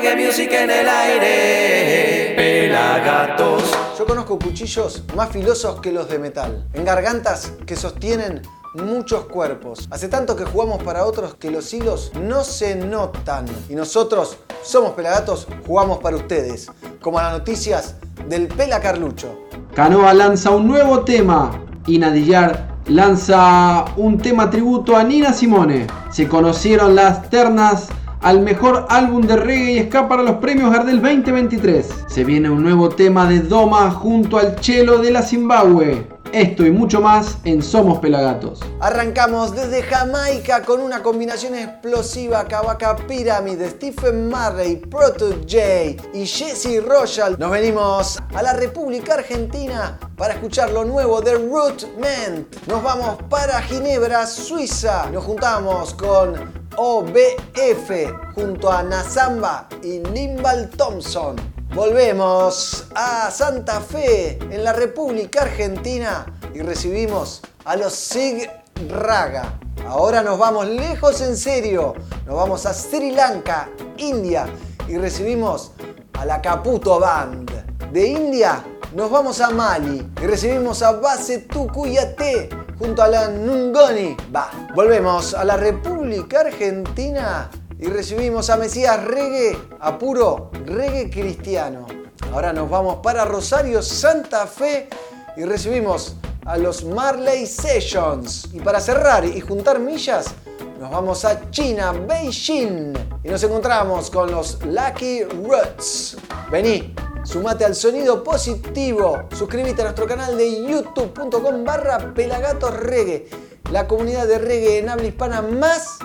reggae music en el aire. Pelagatos. Yo conozco cuchillos más filosos que los de metal, en gargantas que sostienen muchos cuerpos. Hace tanto que jugamos para otros que los hilos no se notan. Y nosotros somos Pelagatos, jugamos para ustedes. Como las noticias del Pela Carlucho. Canoa lanza un nuevo tema y Nadillar lanza un tema tributo a Nina Simone. Se conocieron las ternas al mejor álbum de reggae y ska para los premios Gardel 2023. Se viene un nuevo tema de Doma junto al Chelo de la Zimbabue. Esto y mucho más en Somos Pelagatos. Arrancamos desde Jamaica con una combinación explosiva Cavaca Pyramid, Stephen Marley, Proto J y Jesse Royal. Nos venimos a la República Argentina para escuchar lo nuevo de Rootment. Nos vamos para Ginebra, Suiza. Nos juntamos con OBF junto a Nazamba y Limbal Thompson. Volvemos a Santa Fe, en la República Argentina, y recibimos a los Sig Raga. Ahora nos vamos lejos en serio, nos vamos a Sri Lanka, India, y recibimos a la Caputo Band. De India nos vamos a Mali y recibimos a Base Tukuyate junto a la Nungoni. Va, volvemos a la República Argentina y recibimos a Mesías Reggae, a puro reggae cristiano. Ahora nos vamos para Rosario, Santa Fe y recibimos a los Marley Sessions. Y para cerrar y juntar millas, nos vamos a China, Beijing y nos encontramos con los Lucky Roots. Vení, sumate al sonido positivo, suscríbete a nuestro canal de youtube.com barra pelagatos reggae, la comunidad de reggae en habla hispana más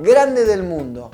grande del mundo.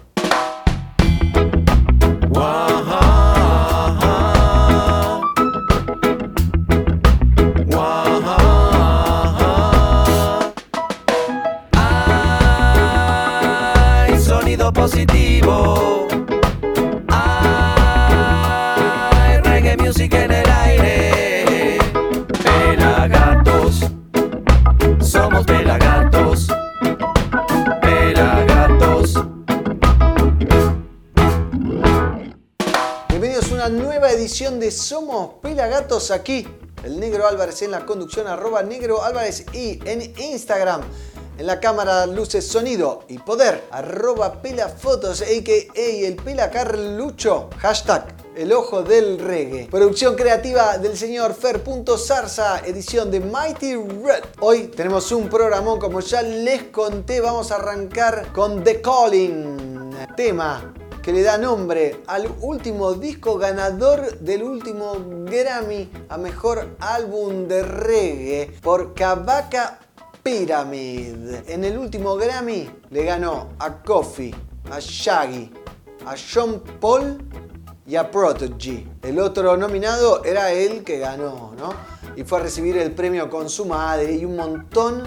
Aquí. El Negro Álvarez en la conducción, arroba Negro Álvarez y en Instagram. En la cámara, luces, sonido y poder, arroba pelafotos, a.k.a. el pela Carlucho, hashtag el ojo del reggae. Producción creativa del señor Fer.zarza, edición de Mighty Red. Hoy tenemos un programón, como ya les conté, vamos a arrancar con The Calling, tema que le da nombre al último disco ganador del último Grammy a mejor álbum de reggae por Kabaka Pyramid. En el último Grammy le ganó a Kofi, a Shaggy, a Sean Paul y a Prodigy. El otro nominado era él que ganó, ¿no? Y fue a recibir el premio con su madre y un montón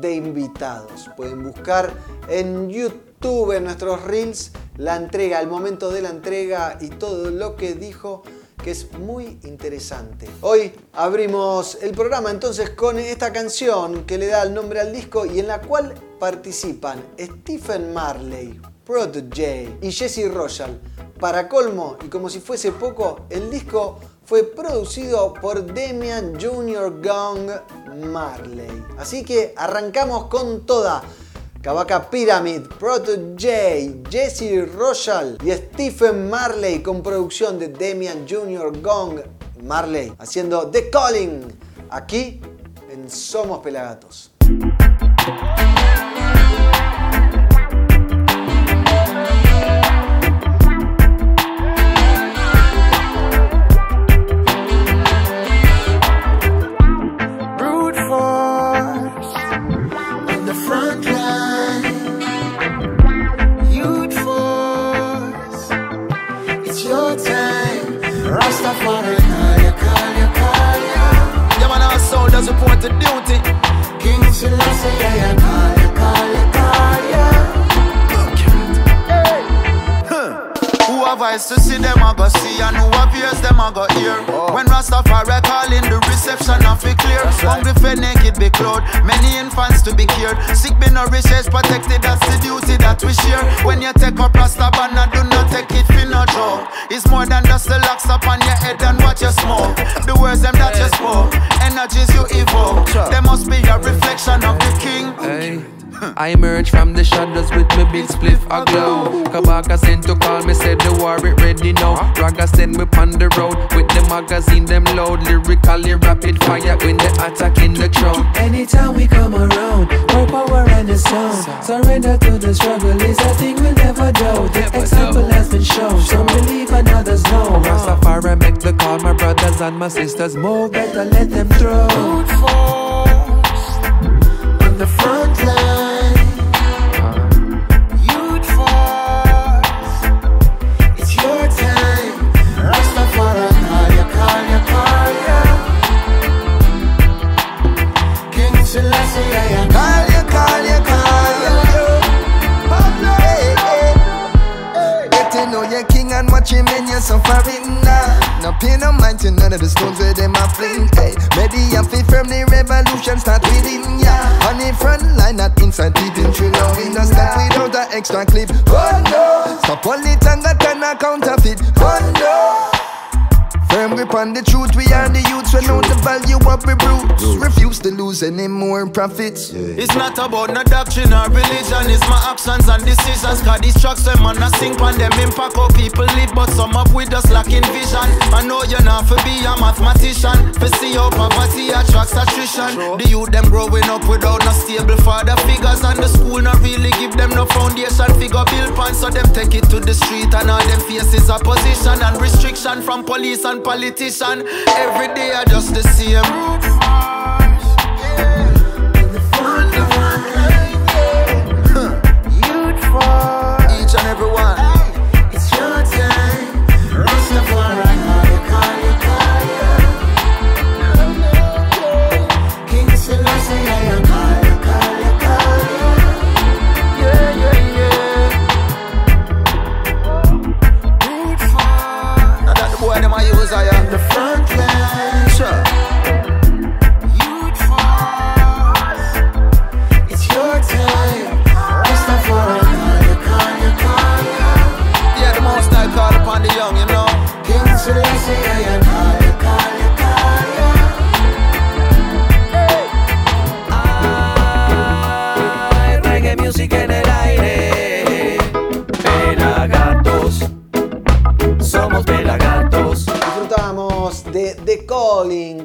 de invitados. Pueden buscar en YouTube, en nuestros reels, la entrega, el momento de la entrega y todo lo que dijo que es muy interesante. Hoy abrimos el programa entonces con esta canción que le da el nombre al disco y en la cual participan Stephen Marley, Prodigy y Jesse Royal. Para colmo y como si fuese poco, el disco fue producido por Damian Jr. Gong Marley. Así que arrancamos con toda. Kabaka Pyramid, Proto J, Jesse Royal y Stephen Marley con producción de Damian Jr. Gong Marley haciendo The Calling aquí en Somos Pelagatos. Does report to duty. King Selassie, eyes to see them, I go see, and who have ears, them, I go hear. Oh. When Rastafari calling, the reception of it clear. Hungry for naked, be clothed. Many infants to be cured. Sick, be nourished, protected, that's the duty that we share. When you take up Rasta banner, do not take it for no joke. joke. It's more than just the locks up on your head and what you smoke. The words them that you spoke, energies you evoke. They must be a reflection of the king. Hey. I emerge from the shadows with my big spliff aglow. Kabaka sent to call me, said the war it ready now. Raga send me on the road with the magazine them load. Lyrically rapid fire when they attack in the crowd. Anytime we come around, more power and the sound. Surrender to the struggle is a thing we'll never do. The example has been shown, some believe and others know. Rastafari make the call, my brothers and my sisters move. Better let them throw. Refuse to lose any more profits. It's not about no doctrine or religion, it's my actions and decisions. Cause these tracks, them man, I sink on them impact how people live, but some of we just lacking vision. I know you're not for be a mathematician, for see how poverty attracts attrition. The youth, them growing up without no stable father figures, and the school not really give them no foundation figure build pan, so them take it to the street, and all them faces opposition and restriction from police and politician. Every day are just the same. Selassie, I am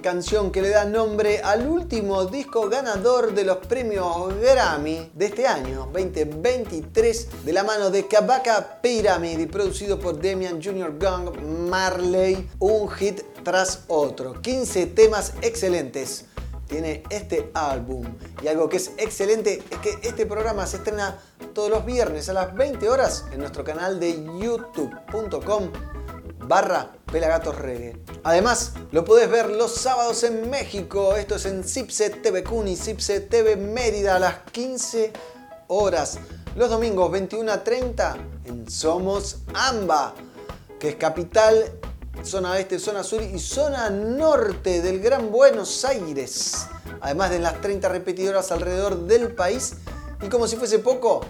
canción que le da nombre al último disco ganador de los premios Grammy de este año, 2023, de la mano de Kabaka Pyramid y producido por Damian Jr. Gang Marley, un hit tras otro. 15 temas excelentes tiene este álbum. Y algo que es excelente es que este programa se estrena todos los viernes a las 20 horas en nuestro canal de youtube.com barra Pelagatos Reggae. Además, lo podés ver los sábados en México. Esto es en Cipse TV Cuni, Cipse TV Mérida a las 15 horas. Los domingos 21 a 30 en Somos Amba, que es capital, zona este, zona sur y zona norte del Gran Buenos Aires. Además de las 30 repetidoras alrededor del país. Y como si fuese poco,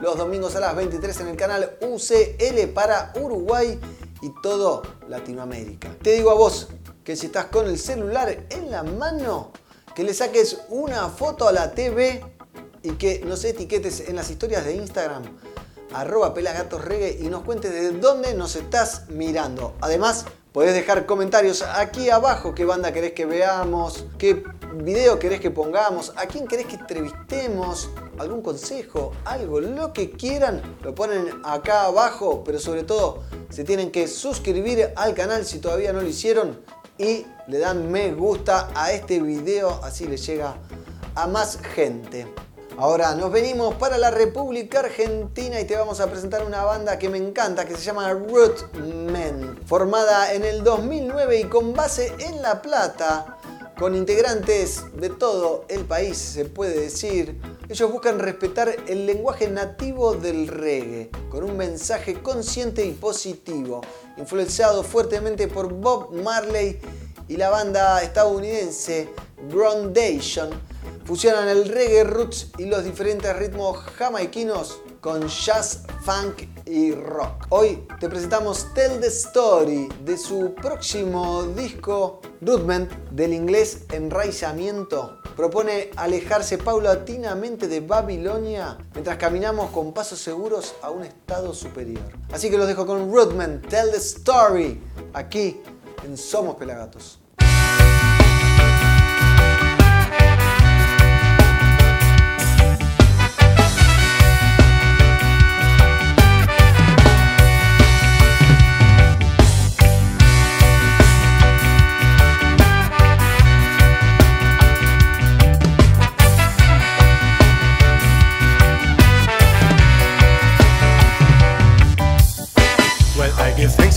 los domingos a las 23 en el canal UCL para Uruguay y todo Latinoamérica. Te digo a vos que si estás con el celular en la mano, que le saques una foto a la TV y que nos etiquetes en las historias de Instagram arroba pelagatosregue y nos cuentes de dónde nos estás mirando. Además, podés dejar comentarios aquí abajo qué banda querés que veamos, qué video querés que pongamos, a quién querés que entrevistemos, algún consejo, algo, lo que quieran, lo ponen acá abajo, pero sobre todo se tienen que suscribir al canal si todavía no lo hicieron y le dan me gusta a este video, así le llega a más gente. Ahora nos venimos para la República Argentina y te vamos a presentar una banda que me encanta, que se llama Root Men, formada en el 2009 y con base en La Plata, con integrantes de todo el país, se puede decir. Ellos buscan respetar el lenguaje nativo del reggae, con un mensaje consciente y positivo, influenciado fuertemente por Bob Marley y la banda estadounidense Groundation fusionan el reggae roots y los diferentes ritmos jamaiquinos con jazz, funk y rock. Hoy te presentamos Tell the Story de su próximo disco Rudment del inglés Enraizamiento. Propone alejarse paulatinamente de Babilonia mientras caminamos con pasos seguros a un estado superior. Así que los dejo con Rudment, Tell the Story, aquí en Somos Pelagatos.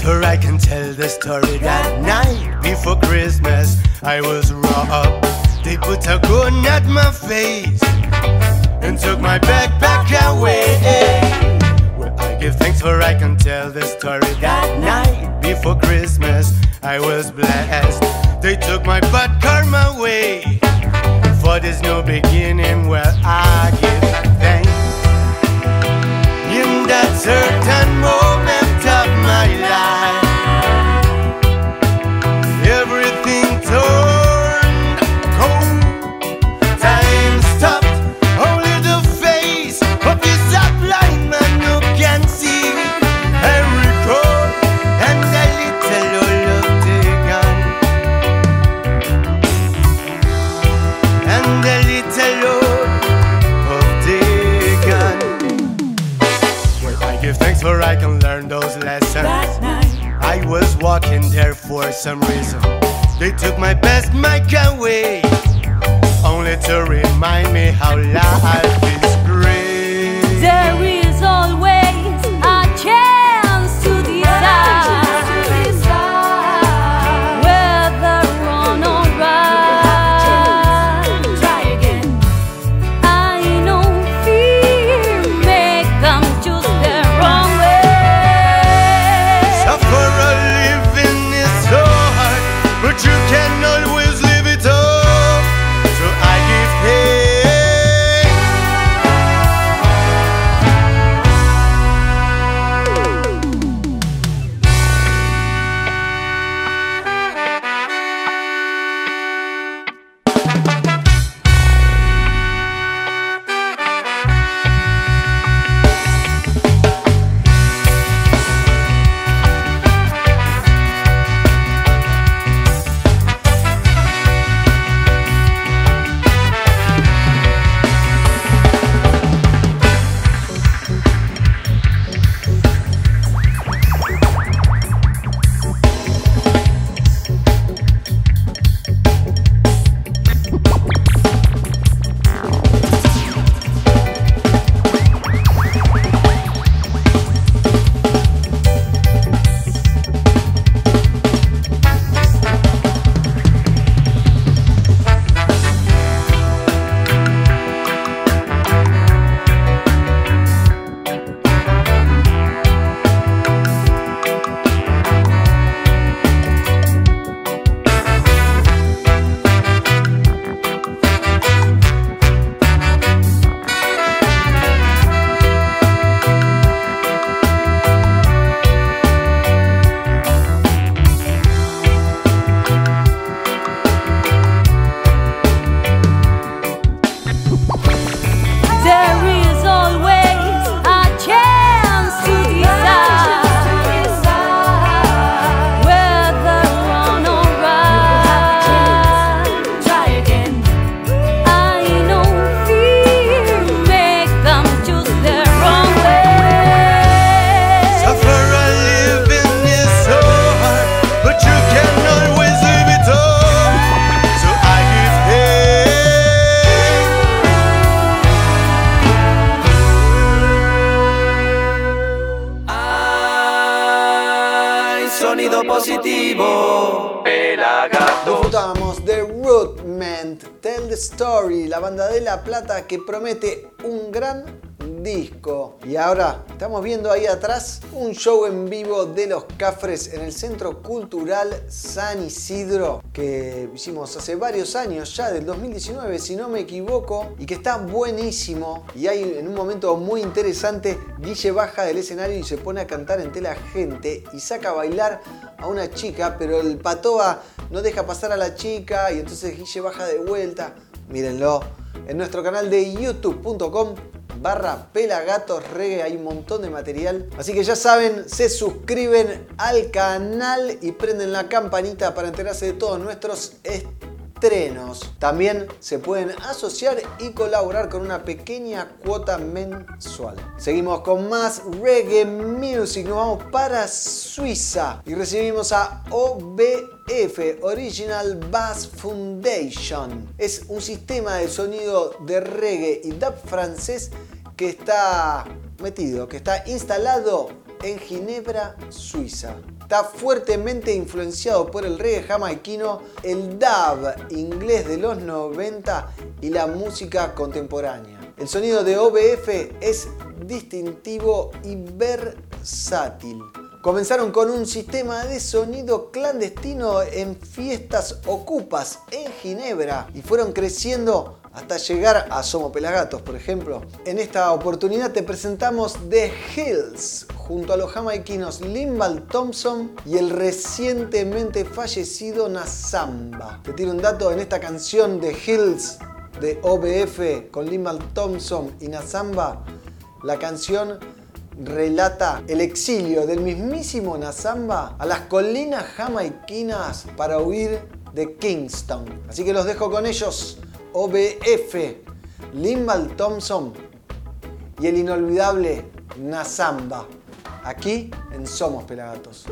For I can tell the story that night before Christmas I was robbed. They put a gun at my face and took my backpack away. Well, I give thanks for I can tell the story that night before Christmas I was blessed. They took my bad karma away. For there's no beginning, well, I give thanks in that certain moment Que promete un gran, disco. Y ahora estamos viendo ahí atrás un show en vivo de los Cafres en el Centro Cultural San Isidro que hicimos hace varios años ya, del 2019 si no me equivoco, y que está buenísimo. Y hay en un momento muy interesante, Guille baja del escenario y se pone a cantar entre la gente y saca a bailar a una chica, pero el patoa no deja pasar a la chica y entonces Guille baja de vuelta. Mírenlo. En nuestro canal de youtube.com barra pelagatos reggae hay un montón de material. Así que ya saben se suscriben al canal y prenden la campanita para enterarse de todos nuestros estrenos. También se pueden asociar y colaborar con una pequeña cuota mensual. Seguimos con más reggae music. Nos vamos para Suiza y recibimos a OBF Original Bass Foundation es un sistema de sonido de reggae y dub francés que está metido, que está instalado en Ginebra, Suiza. Está fuertemente influenciado por el reggae jamaiquino, el dub inglés de los 90 y la música contemporánea. El sonido de OBF es distintivo y versátil. Comenzaron con un sistema de sonido clandestino en fiestas ocupas en Ginebra y fueron creciendo hasta llegar a Somo Pelagatos, por ejemplo. En esta oportunidad te presentamos The Hills junto a los jamaiquinos Limbal Thompson y el recientemente fallecido Nazamba. Te tiro un dato en esta canción The Hills de OBF con Limbal Thompson y Nazamba. La canción relata el exilio del mismísimo Nazamba a las colinas jamaiquinas para huir de Kingston. Así que los dejo con ellos. OBF, Limbal Thompson y el inolvidable Nazamba, aquí en Somos Pelagatos.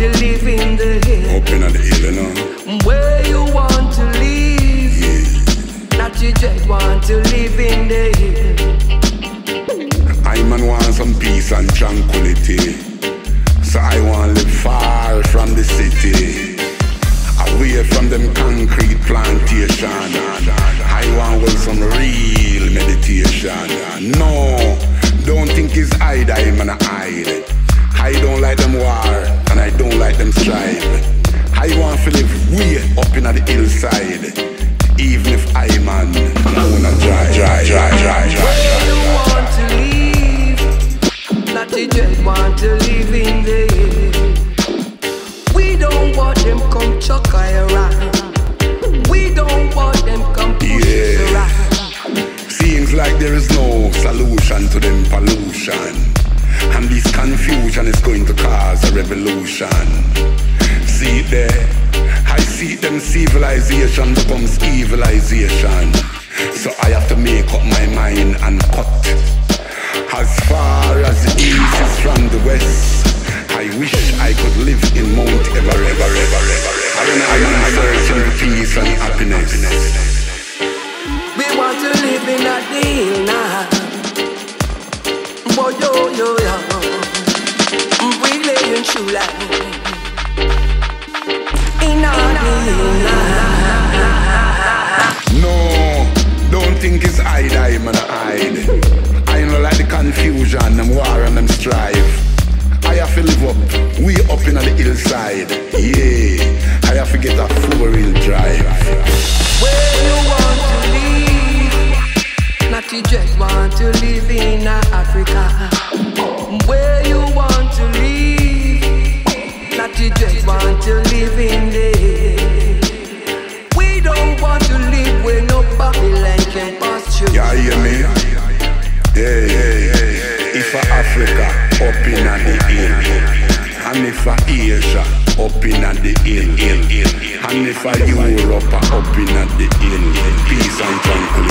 To live in the hill. up in the hill, you know. Where you want to live? Yeah. Natty Dread want to live in the hill. I man want some peace and tranquility. So I want live far from the city. Away from them concrete plantation. I want well some real meditation. No, don't think it's hide, I'm gonna hide. I don't like them war and I don't like them strive. I want to live way up in the hillside. Even if I man, I wanna drive, drive, drive, drive, drive. Where you want to live? Natty Dread want to live in the. We don't want them come chuck I around. We don't want them come push us Yeah. around. Seems like there is no solution to them pollution. And this confusion is going to cause a revolution. See there? I see them civilization becomes evilization. So I have to make up my mind and cut. As far as the east is from the west, I wish I could live in Mount Everest. Ever, ever, ever, I know, I'm searching for peace and happiness. We want to live in a deal now. We life. In. No, don't think it's gonna hide. I know like the confusion, them war and them strive. I have to live up, way up in the hillside. Yeah, if a Europe up in at the hill, peace and tranquility.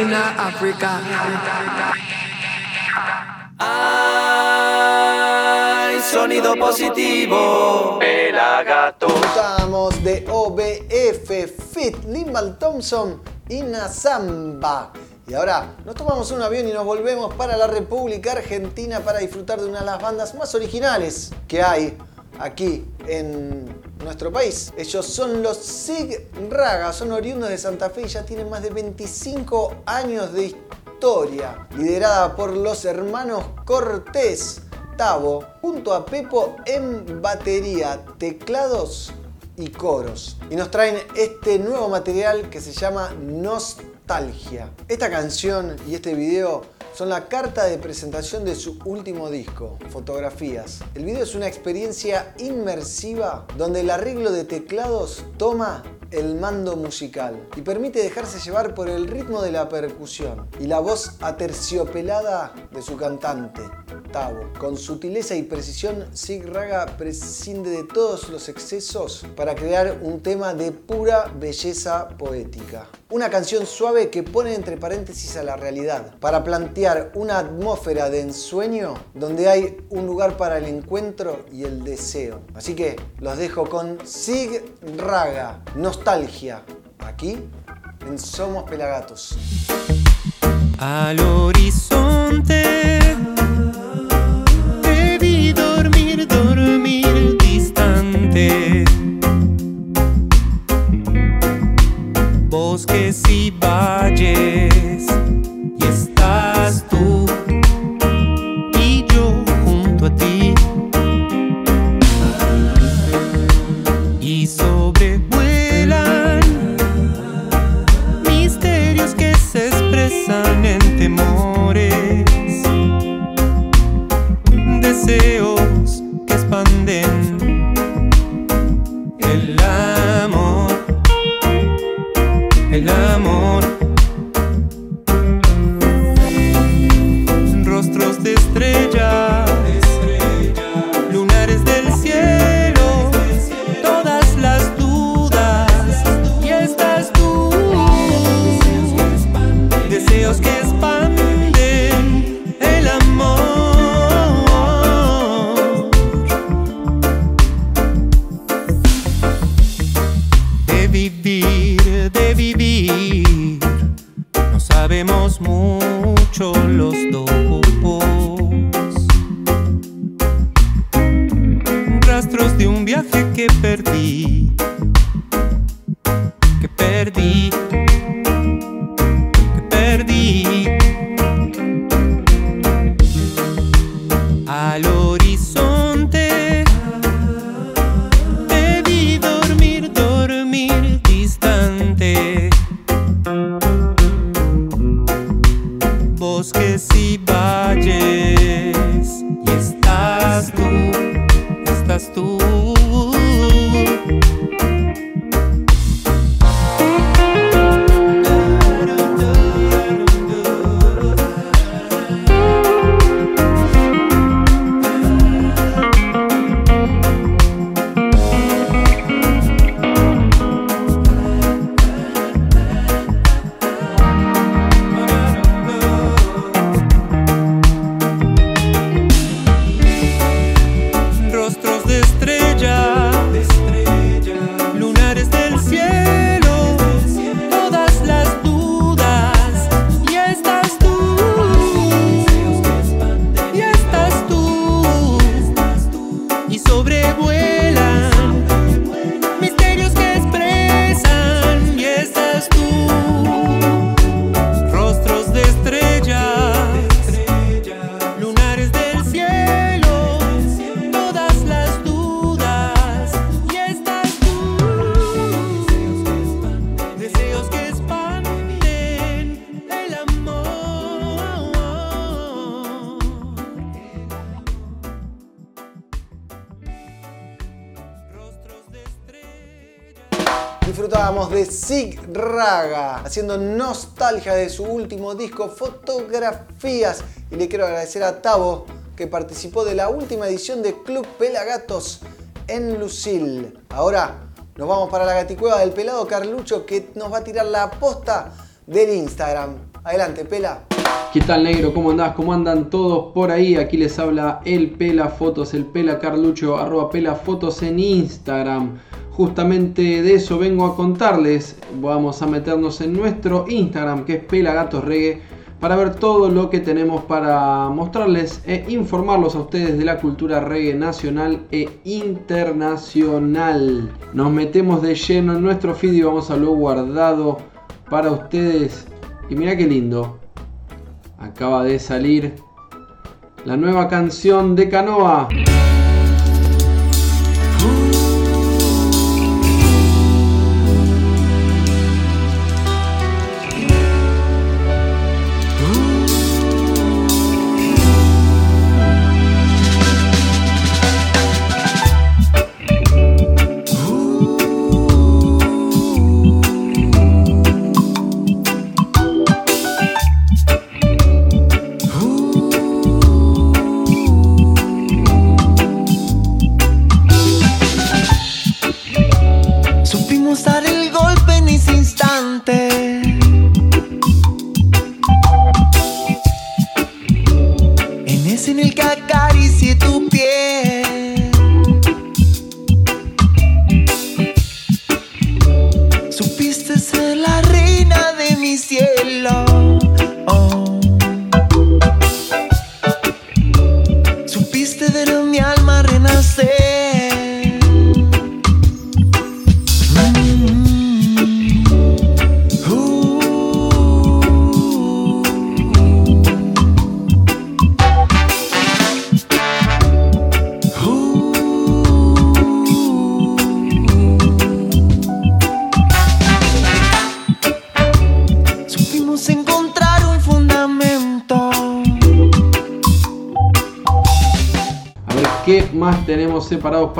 In Africa. Ay, sonido positivo. Pelagato. Estamos de OBF Fit, Limbal Thompson y Nazamba. Y ahora nos tomamos un avión y nos volvemos para la República Argentina para disfrutar de una de las bandas más originales que hay aquí en nuestro país. Ellos son los Sig Raga, son oriundos de Santa Fe y ya tienen más de 25 años de historia, liderada por los hermanos Cortés. Tavo, junto a Pepo en batería, teclados y coros. Y nos traen este nuevo material que se llama Nostalgia. Esta canción y este video son la carta de presentación de su último disco, Fotografías. El video es una experiencia inmersiva donde el arreglo de teclados toma el mando musical y permite dejarse llevar por el ritmo de la percusión y la voz aterciopelada de su cantante, Tavo. Con sutileza y precisión, Sig Raga prescinde de todos los excesos para crear un tema de pura belleza poética. Una canción suave que pone entre paréntesis a la realidad, para plantear una atmósfera de ensueño donde hay un lugar para el encuentro y el deseo. Así que los dejo con Sig Raga, Nostalgia, aquí en Somos Pelagatos. Al horizonte te vi dormir, dormir distante. De vivir, no sabemos mucho los dos. Rastros de un viaje que perdí, Disfrutábamos de Sig Raga, haciendo nostalgia de su último disco, Fotografías. Y le quiero agradecer a Tavo, que participó de la última edición de Club Pelagatos en Lucil. Ahora Nos vamos para la gaticueva del pelado Carlucho que nos va a tirar la posta del Instagram. Adelante, pela. ¿Qué tal negro? ¿Cómo andás? ¿Cómo andan todos por ahí? Aquí les habla el Pela Fotos, el Pela Carlucho, arroba Pela Fotos en Instagram. Justamente de eso vengo a contarles. Vamos a meternos en nuestro Instagram que es Pela Gatos Reggae para ver todo lo que tenemos para mostrarles e informarlos a ustedes de la cultura reggae nacional e internacional. Nos metemos de lleno en nuestro feed y vamos a lo guardado para ustedes. Y mira qué lindo. Acaba de salir la nueva canción de Canoa.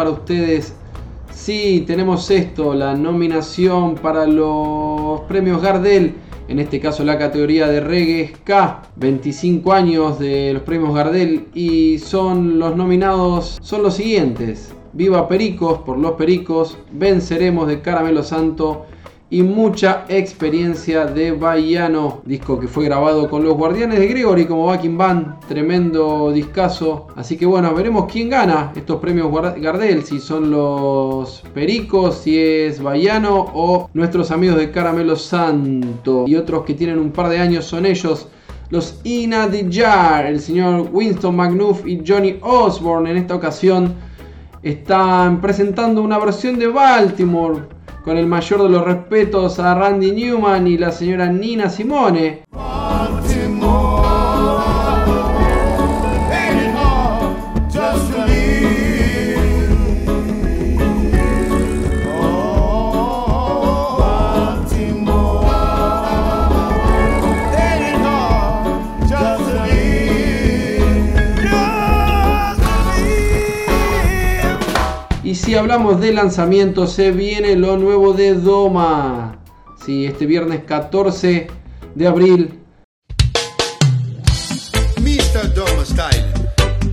Para ustedes. Sí, tenemos esto, la nominación para los premios Gardel. En este caso la categoría de reggae K, 25 años de los premios Gardel y son los nominados son los siguientes: Viva Pericos por Los Pericos, Venceremos de Caramelo Santo y mucha experiencia de Bahiano, disco que fue grabado con los Guardianes de Gregory como backing band, tremendo discazo. Así que bueno, veremos quién gana estos premios Gardel, si son los Pericos, si es Bahiano o nuestros amigos de Caramelo Santo. Y otros que tienen un par de años son ellos. Los Ina the Jar, el señor Winston McNuff y Johnny Osborne en esta ocasión están presentando una versión de Baltimore con el mayor de los respetos a Randy Newman y la señora Nina Simone. Y si hablamos de lanzamiento, se viene lo nuevo de Doma. Sí, este viernes 14 de abril. Mr. Doma Style.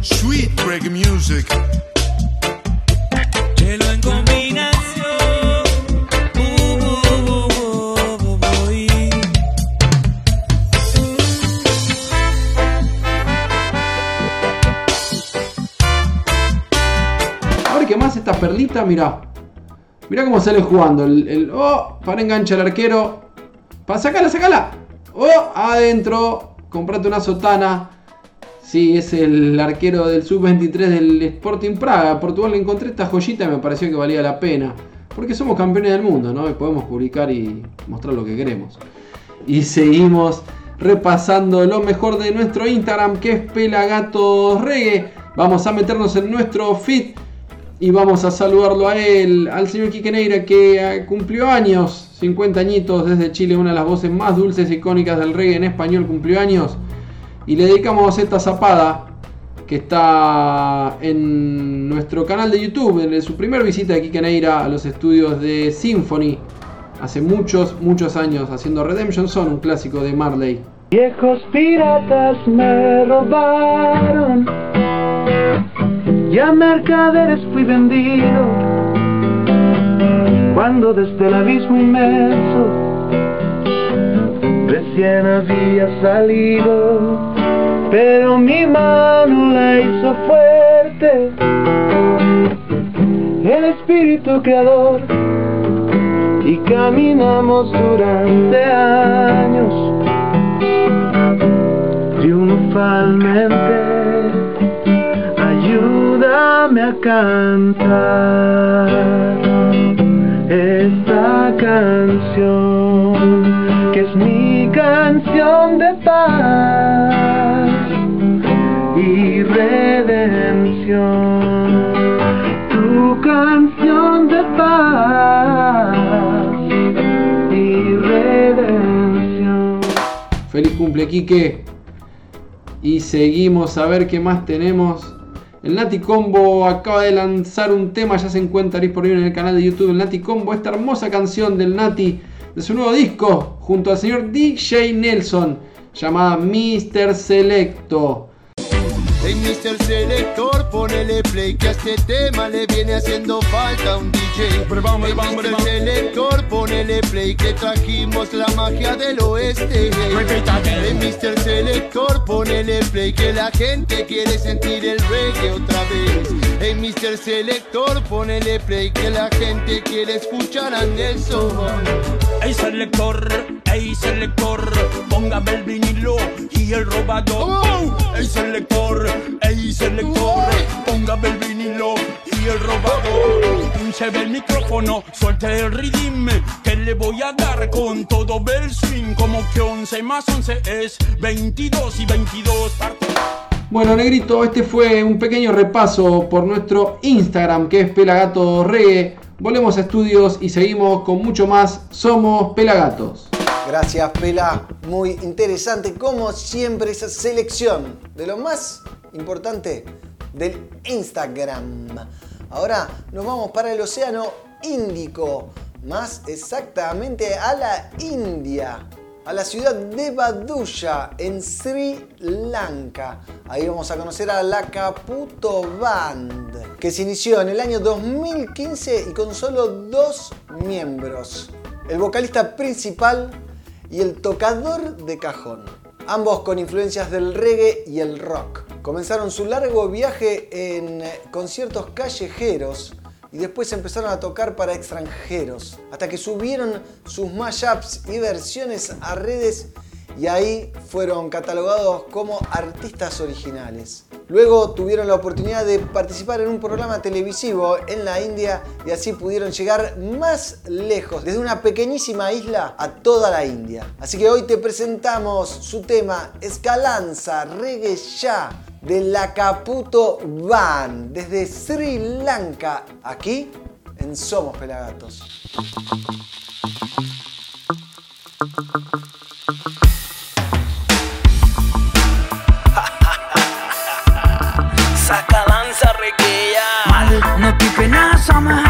Sweet reggae music. Esta perlita, mirá. Mirá cómo sale jugando. El, el- oh, para engancha el arquero. Para sacala, sacala. Oh, adentro. Comprate una sotana. Sí, es el arquero del sub-23 del Sporting Praga. Portugal le encontré esta joyita y me pareció que valía la pena. Porque somos campeones del mundo, ¿no? Y podemos publicar y mostrar lo que queremos. Y seguimos repasando lo mejor de nuestro Instagram, que es Pelagatos Reggae. Vamos a meternos en nuestro feed y vamos a saludarlo a él, al señor Quique Neira, que eh, cumplió años, 50 añitos desde Chile, una de las voces más dulces y icónicas del reggae en español, cumplió años. Y le dedicamos esta zapada que está en nuestro canal de YouTube, en su primer visita de Quique Neira a los estudios de Symphony, hace muchos, muchos años, haciendo Redemption Son, un clásico de Marley. Viejos piratas me robaron, ya mercaderes fui vendido. cuando desde el abismo inmenso recién había salido, pero mi mano la hizo fuerte. El espíritu creador y caminamos durante años triunfalmente. Cantar esta canción, que es mi canción de paz y redención. Tu canción de paz y redención. Feliz cumple, Quique. Y seguimos a ver qué más tenemos. El Nati Combo acaba de lanzar un tema, ya se encuentra disponible en el canal de YouTube El Nati Combo, esta hermosa canción del Nati de su nuevo disco junto al señor DJ Nelson llamada Mr. Selecto. Hey Mr. Selector, ponele play que a este tema le viene haciendo falta un DJ. Hey Mr. Selector, ponele play que trajimos la magia del oeste. Hey Mr. Selector, ponele play que la gente quiere sentir el reggae otra vez. Hey Mr. Selector, ponele play que la gente quiere escuchar a Nelson. Ey selector, ey selector, póngame el vinilo y el robador. Ey selector, ey selector, póngame el vinilo y el robador. Pinche el micrófono, suelte el rhythm que le voy a dar con todo el swing. Como que 11 más 11 es 22 y 22 parte. Bueno, Negrito, este fue un pequeño repaso por nuestro Instagram que es Pelagato Reggae. Volvemos a estudios y seguimos con mucho más. Somos Pelagatos. Gracias, Pela. Muy interesante, como siempre, esa selección de lo más importante del Instagram. Ahora nos vamos para el Océano Índico, más exactamente a la India, a la ciudad de Badulla, en Sri Lanka. Ahí vamos a conocer a la Caputo Band, que se inició en el año 2015 y con solo dos miembros. El vocalista principal y el tocador de cajón. Ambos con influencias del reggae y el rock. Comenzaron su largo viaje en conciertos callejeros y después empezaron a tocar para extranjeros, hasta que subieron sus mashups y versiones a redes y ahí fueron catalogados como artistas originales. Luego tuvieron la oportunidad de participar en un programa televisivo en la India y así pudieron llegar más lejos, desde una pequeñísima isla a toda la India. Así que hoy te presentamos su tema Escalanza Reggae Ya de la Caputo Band desde Sri Lanka, aquí en Somos Pelagatos. Saca lanza requea Mal no pipena sama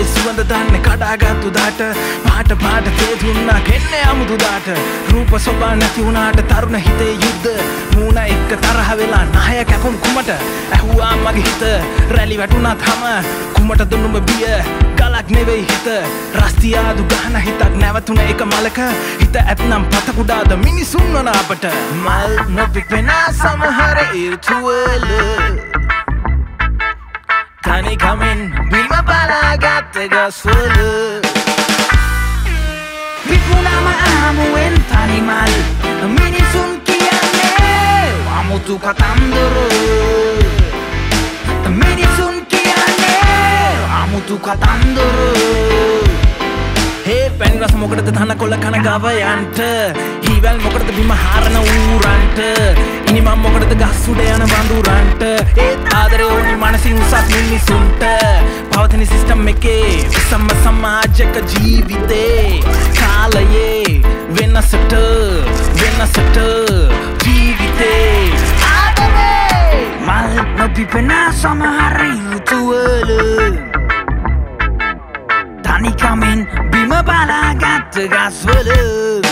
ලෝකෙට ඔච්චර Saca lanza requea චමලේ සුවඳ දන්න කඩාගත්තු දාට පාට පාට තේදුන්නා කෙන්නේ අමුතු දාට. රූප සොබා නැති වුණාට තරුණ හිතේ යුද්ධ. මූණ එක්ක තරහ වෙලා නහය කැපුම් කුමට? ඇහුවා මගේ හිත. රැලි වැටුණත් හම කුමට දුන්නුම බිය? ගලක් නෙවෙයි හිත. රස්තියාදු ගහන හිතක් නැවතුන එක මලක. හිත ඇත්නම් පතකුඩාද මිනිසුන් වන අපට. මල් නොපික්වෙන සමහර ඉර්තුවල තනිකමින් බිම බලාගත්ත ගස්වල පිපුනම ආමුවෙන් තනිමල් මිනිසුන් කියන්නේ අමුතු කතන්දර මිනිසුන් කියන්නේ අමුතු කතන්දර හේ පැන් රස මොකටද තන කොල්ල කන ගවයන්ට? හීවැල් මොකටද බිම හාරන ඌරන්ට? ඉනිමම් මොකටද ගස්සුඩ යන වඳුරන්ට? ඒත් ආදරය ඕනි මනසින් උසස් මිනිසුන්ට. පවතින සිස්ටම් එකේ විසම සමාජක ජීවිතේ කාලයේ වෙනසට වෙනසට ජීවිතේ. ආදරේ! මල් නොපිපෙන සමහර යුතුවල se gasfölüm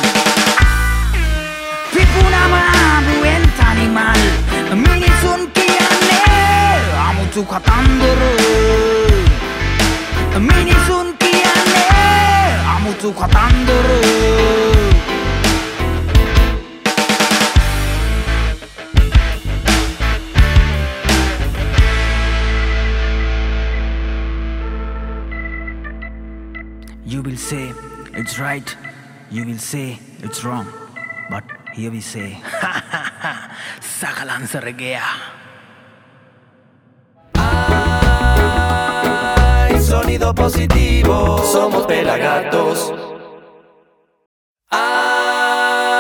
Pipunama bu el animal Minisun kiane amutu katanduru Minisun kiane amutu katanduru You will say it's right, you will say it's wrong. But here we say, Sakalansa regea. Hay sonido positivo, somos pelagatos. Hay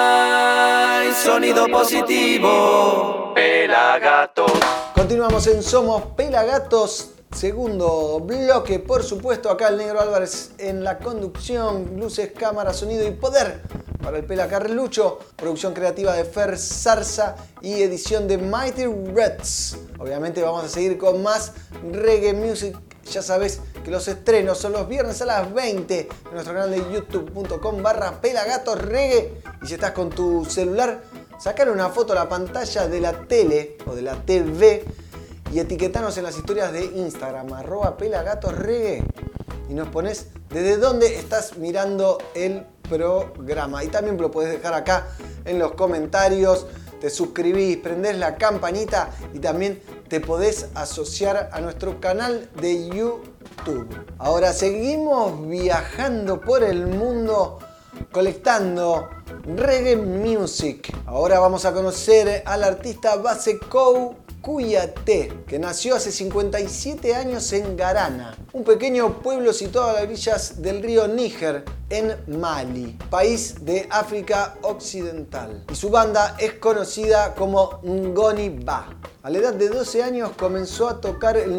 sonido positivo, pelagatos. Continuamos en Somos Pelagatos, segundo bloque, por supuesto, acá el Negro Álvarez en la conducción, luces, cámara, sonido y poder para el Pela Carlucho, producción creativa de Fer Zarza y edición de Mighty Reds. Obviamente vamos a seguir con más reggae music. Ya sabes que los estrenos son los viernes a las 20 en nuestro canal de youtube.com barra pelagatos reggae. Y si estás con tu celular, sacar una foto a la pantalla de la tele o de la TV y etiquetanos en las historias de Instagram, arroba pelagatosreggae y nos pones desde dónde estás mirando el programa. Y también lo puedes dejar acá en los comentarios, te suscribís, prendés la campanita y también te podés asociar a nuestro canal de YouTube. Ahora seguimos viajando por el mundo colectando reggae music. Ahora vamos a conocer al artista Basekou Cuyate, que nació hace 57 años en Garana, un pequeño pueblo situado a las orillas del río Níger, en Mali, país de África Occidental. Y su banda es conocida como Ngoni Ba. A la edad de 12 años comenzó a tocar el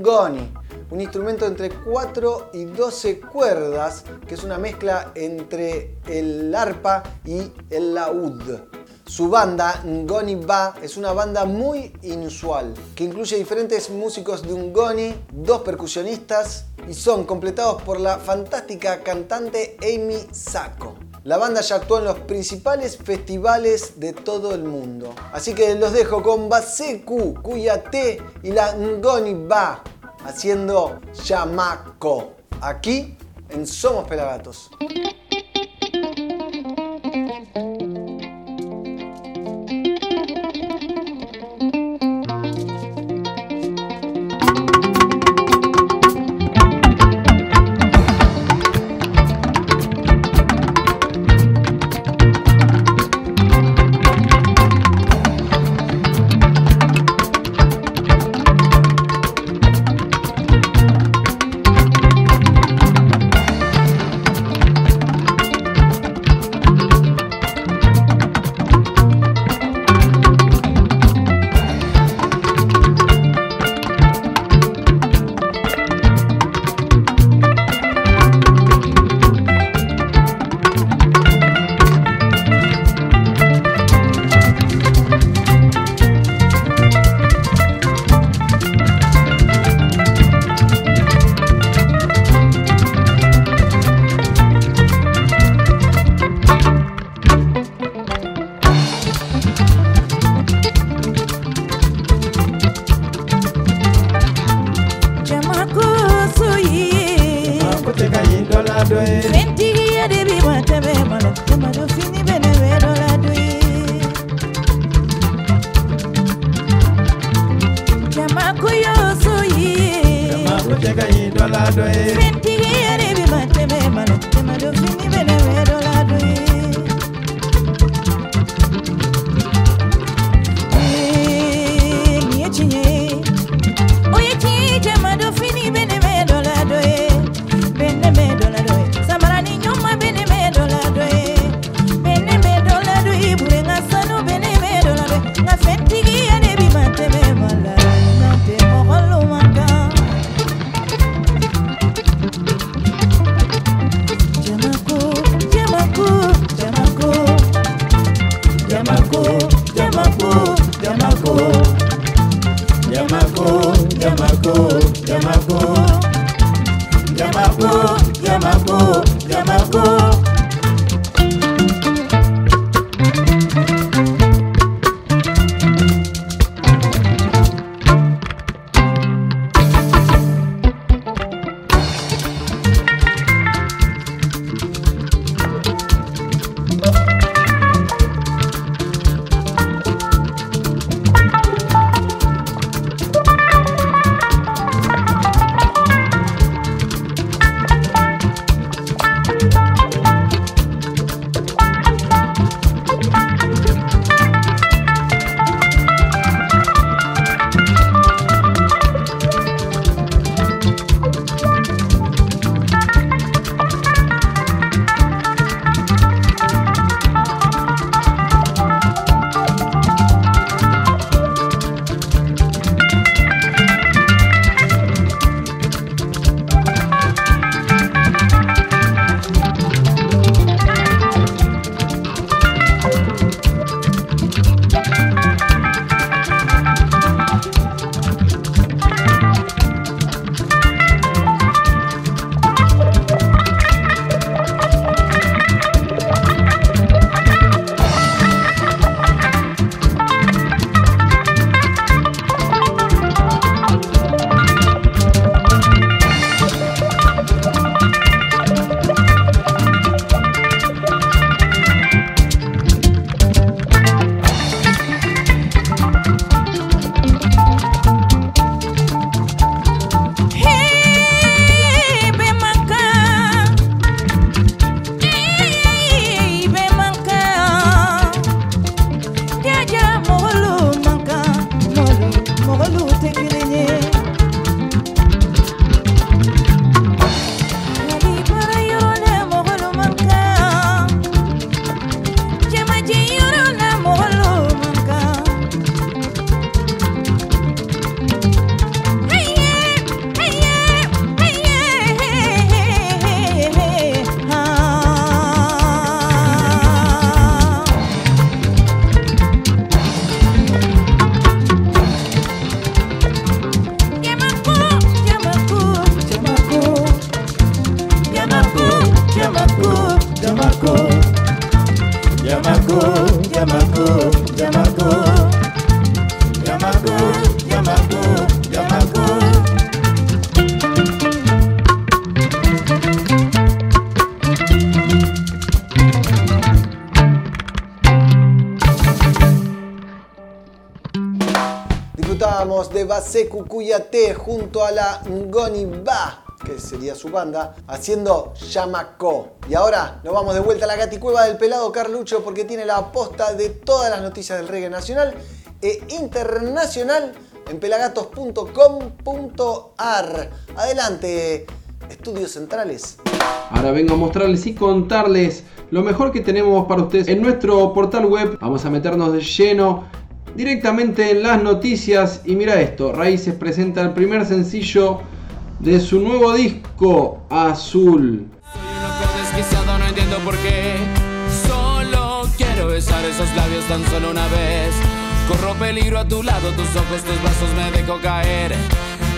Ngoni, un instrumento entre 4 y 12 cuerdas, que es una mezcla entre el arpa y el laúd. Su banda, Ngoni Ba, es una banda muy inusual, que incluye diferentes músicos de Ngoni, dos percusionistas y son completados por la fantástica cantante Amy Sako. La banda ya actuó en los principales festivales de todo el mundo. Así que los dejo con Baseku, Cuyate y la Ngoni Ba haciendo Yamako. Aquí en Somos Pelagatos. Cucuyate junto a la Ngoni Ba, que sería su banda, haciendo Yamaco. Y ahora nos vamos de vuelta a la gaticueva del pelado Carlucho porque tiene la posta de todas las noticias del reggae nacional e internacional en pelagatos.com.ar. Adelante, estudios centrales. Ahora vengo a mostrarles y contarles lo mejor que tenemos para ustedes en nuestro portal web. Vamos a meternos de lleno directamente en las noticias. Y mira esto, Raíces presenta el primer sencillo de su nuevo disco, Azul. desquiciado, no entiendo por qué. Solo quiero besar esos labios tan solo una vez. Corro peligro a tu lado, tus ojos, tus brazos me dejo caer.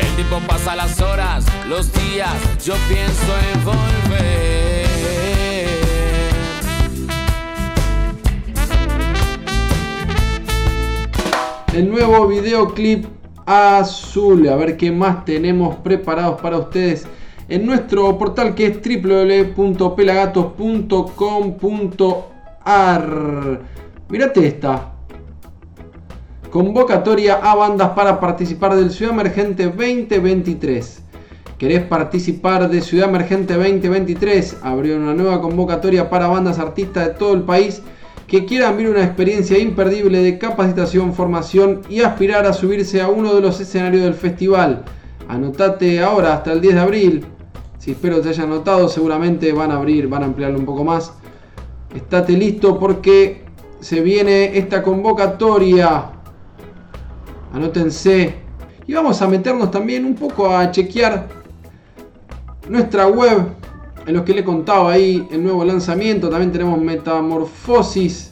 El tiempo pasa las horas, los días, yo pienso en volver. El nuevo videoclip azul. A ver qué más tenemos preparados para ustedes en nuestro portal que es www.pelagatos.com.ar. Mirate esta. Convocatoria a bandas para participar del Ciudad Emergente 2023. ¿Querés participar de Ciudad Emergente 2023? Abrió una nueva convocatoria para bandas artistas de todo el país que quieran vivir una experiencia imperdible de capacitación, formación y aspirar a subirse a uno de los escenarios del festival. Anotate ahora hasta el 10 de abril. Si espero te hayan notado, seguramente van a abrir, van a ampliarlo un poco más. Estate listo porque se viene esta convocatoria. Anótense. Y vamos a meternos también un poco a chequear nuestra web, en los que le contaba ahí el nuevo lanzamiento. También tenemos Metamorfosis,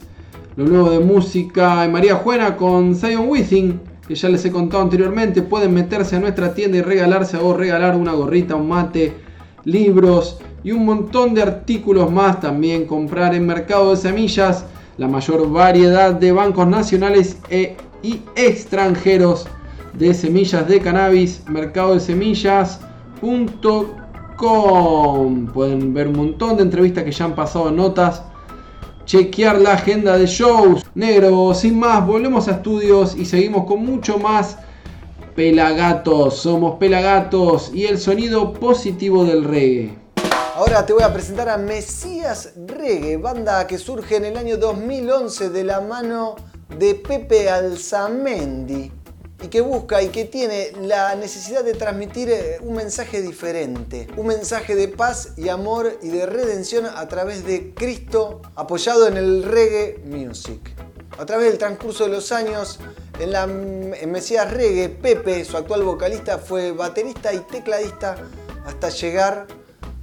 lo nuevo de música en María Juana con Zion Within, que ya les he contado anteriormente. Pueden meterse a nuestra tienda y regalarse o regalar una gorrita, un mate, libros y un montón de artículos más. También comprar en Mercado de Semillas la mayor variedad de bancos nacionales e, y extranjeros de semillas de cannabis. Mercado de Pueden ver un montón de entrevistas que ya han pasado notas. Chequear la agenda de shows. Negro, sin más, volvemos a estudios y seguimos con mucho más Pelagatos. Somos Pelagatos y el sonido positivo del reggae. Ahora te voy a presentar a Mesías Reggae, banda que surge en el año 2011 de la mano de Pepe Alzamendi y que busca y que tiene la necesidad de transmitir eh, un mensaje diferente, un mensaje de paz y amor y de redención a través de Cristo apoyado en el reggae music. A través del transcurso de los años, en, la, en Mesías Reggae, Pepe, su actual vocalista, fue baterista y tecladista hasta llegar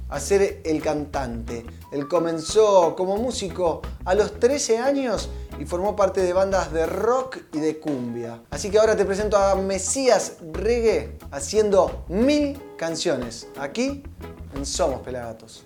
a ser el cantante. Él comenzó como músico a los 13 años y formó parte de bandas de rock y de cumbia. Así que ahora te presento a Mesías Reggae haciendo mil canciones aquí en Somos Pelagatos.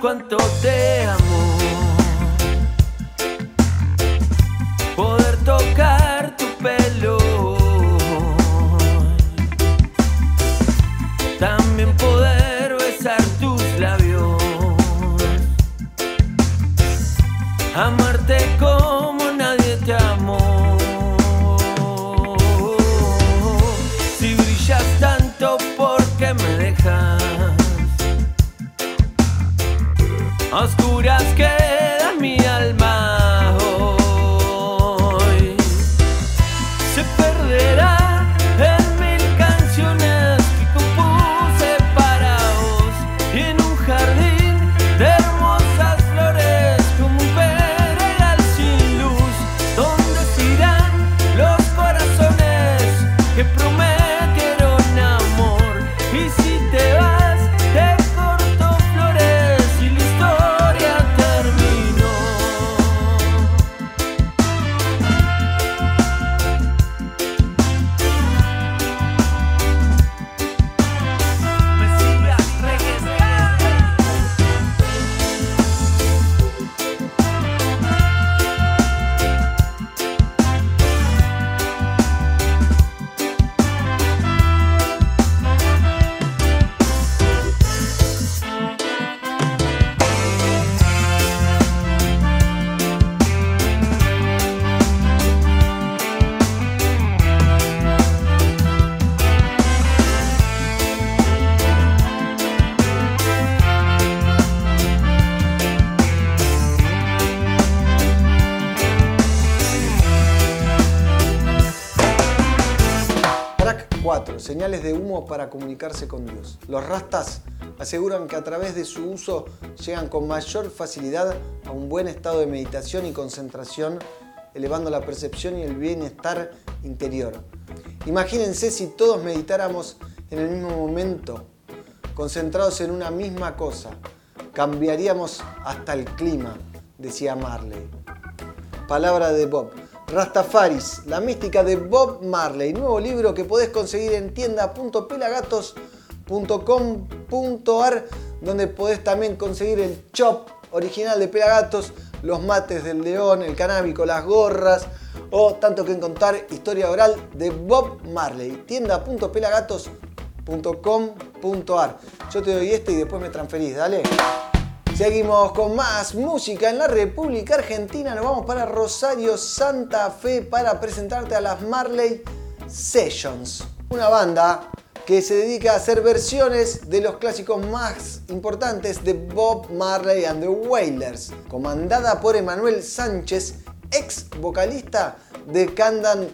quanto De humo para comunicarse con Dios. Los rastas aseguran que a través de su uso llegan con mayor facilidad a un buen estado de meditación y concentración, elevando la percepción y el bienestar interior. Imagínense si todos meditáramos en el mismo momento, concentrados en una misma cosa. Cambiaríamos hasta el clima, decía Marley. Palabra de Bob. Rastafaris, la mística de Bob Marley, nuevo libro que podés conseguir en tienda.pelagatos.com.ar, donde podés también conseguir el chop original de Pelagatos, los mates del león, el canábico, las gorras, o tanto que contar historia oral de Bob Marley. Tienda.pelagatos.com.ar. Yo te doy este y después me transferís, dale. Seguimos con más música en la República Argentina. Nos vamos para Rosario, Santa Fe, para presentarte a las Marley Sessions. Una banda que se dedica a hacer versiones de los clásicos más importantes de Bob Marley and the Wailers, comandada por Emanuel Sánchez, ex vocalista de Candan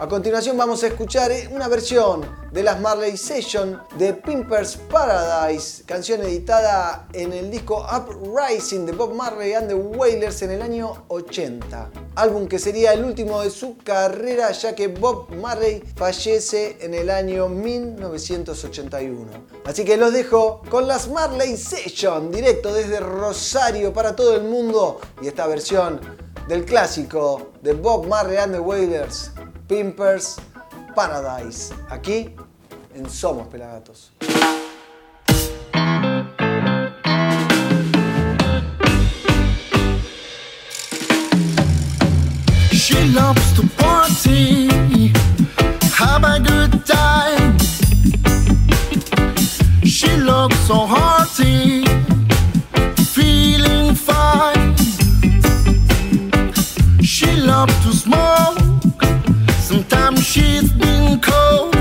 A continuación vamos a escuchar eh, una versión de las Marley Session de Pimpers Paradise, canción editada en el disco Uprising de Bob Marley and the Wailers en el año 80. Álbum que sería el último de su carrera ya que Bob Marley fallece en el año 1981. Así que los dejo con las Marley Session, directo desde Rosario para todo el mundo y esta versión del clásico de Bob Marley and the Wailers, Pimpers Paradise, aquí en Somos Pelagatos. She loves to party, have a good time. She looks so hearty, smoke, sometimes she's been cold.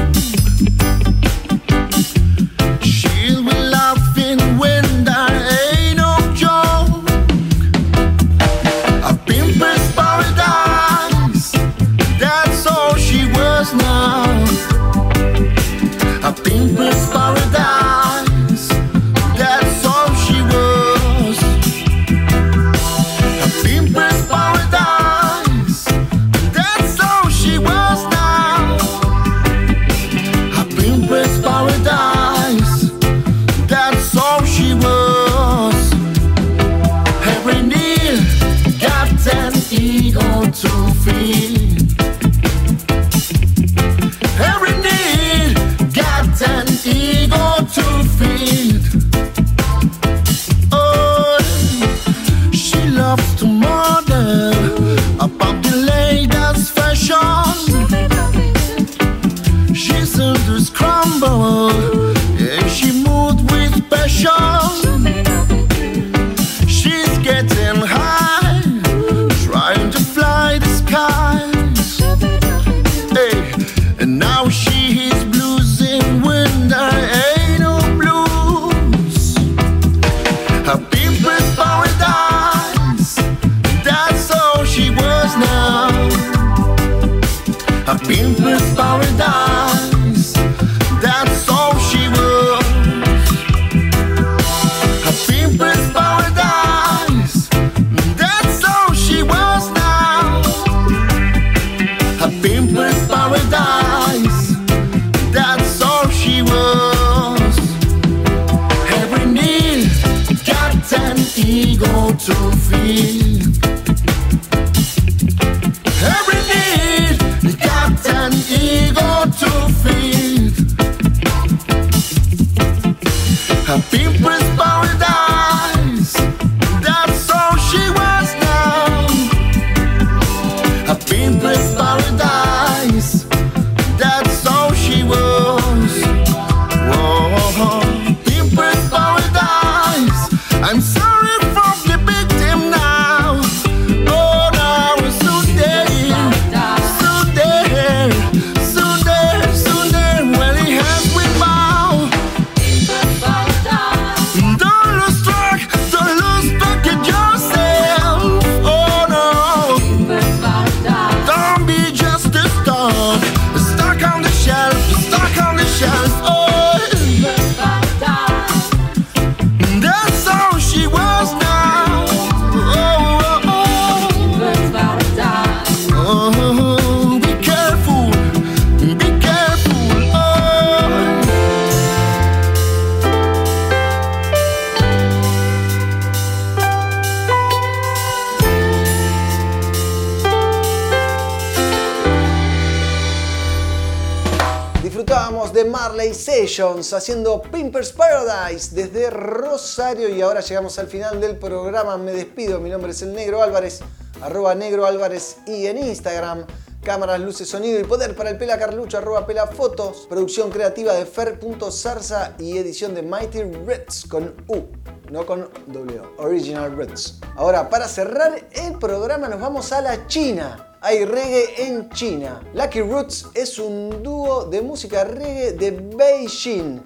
Sessions haciendo Pimpers Paradise desde Rosario y ahora llegamos al final del programa. Me despido, mi nombre es el Negro Álvarez, arroba Negro Álvarez y en Instagram. Cámaras, luces, sonido y poder para el Pela Carlucho, arroba Pela Fotos. Producción creativa de Fer.zarza y edición de Mighty Reds con U, no con W. Original Reds. Ahora, para cerrar el programa nos vamos a la China. Hay reggae en China. Lucky Roots es un dúo de música reggae de Beijing,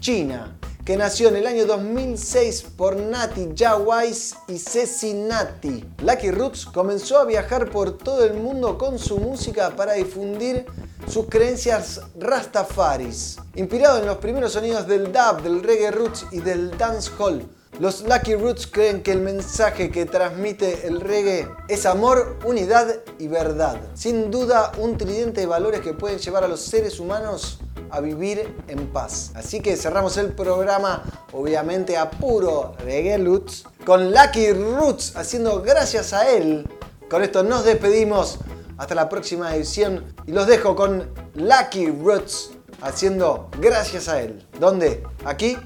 China, que nació en el año 2006 por Nati Jawais y Ceci Nati. Lucky Roots comenzó a viajar por todo el mundo con su música para difundir sus creencias rastafaris. Inspirado en los primeros sonidos del dub, del reggae roots y del dancehall, los Lucky Roots creen que el mensaje que transmite el reggae es amor, unidad y verdad. Sin duda, un tridente de valores que pueden llevar a los seres humanos a vivir en paz. Así que cerramos el programa, obviamente a puro reggae roots, con Lucky Roots haciendo gracias a él. Con esto nos despedimos. Hasta la próxima edición y los dejo con Lucky Roots haciendo gracias a él. ¿Dónde? Aquí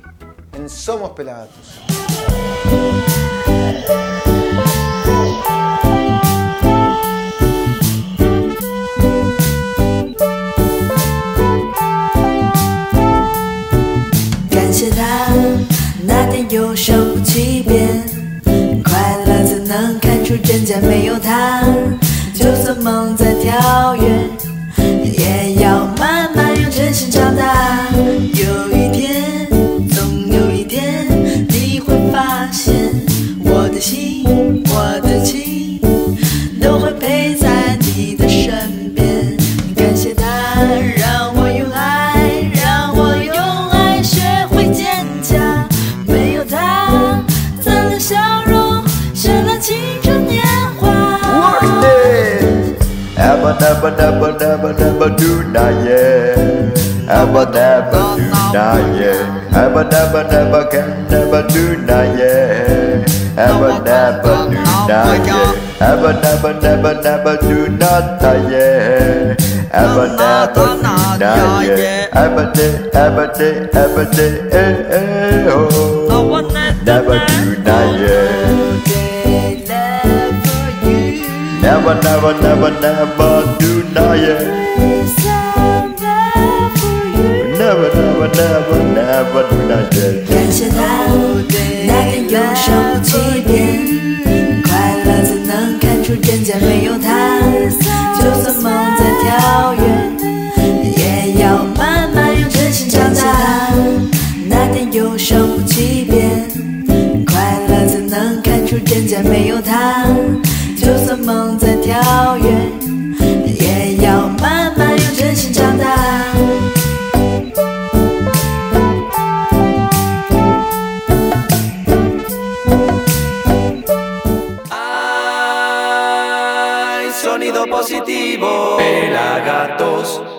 en Somos Pelagatos. 那天又想不起变，快乐怎能看出真假没有他？Ever never never never do not die yet. Ever never do not yet. Ever day, ever day, ever day, eh, eh, oh. Never do not yet. Never, never, never, never do not yet. Never, never, never, never do not yet. 真假没有他？就算梦再跳跃，也要慢慢用真心长大。那天又想不起变，快乐怎能看出真假没有他？Positivo. Pelagatos.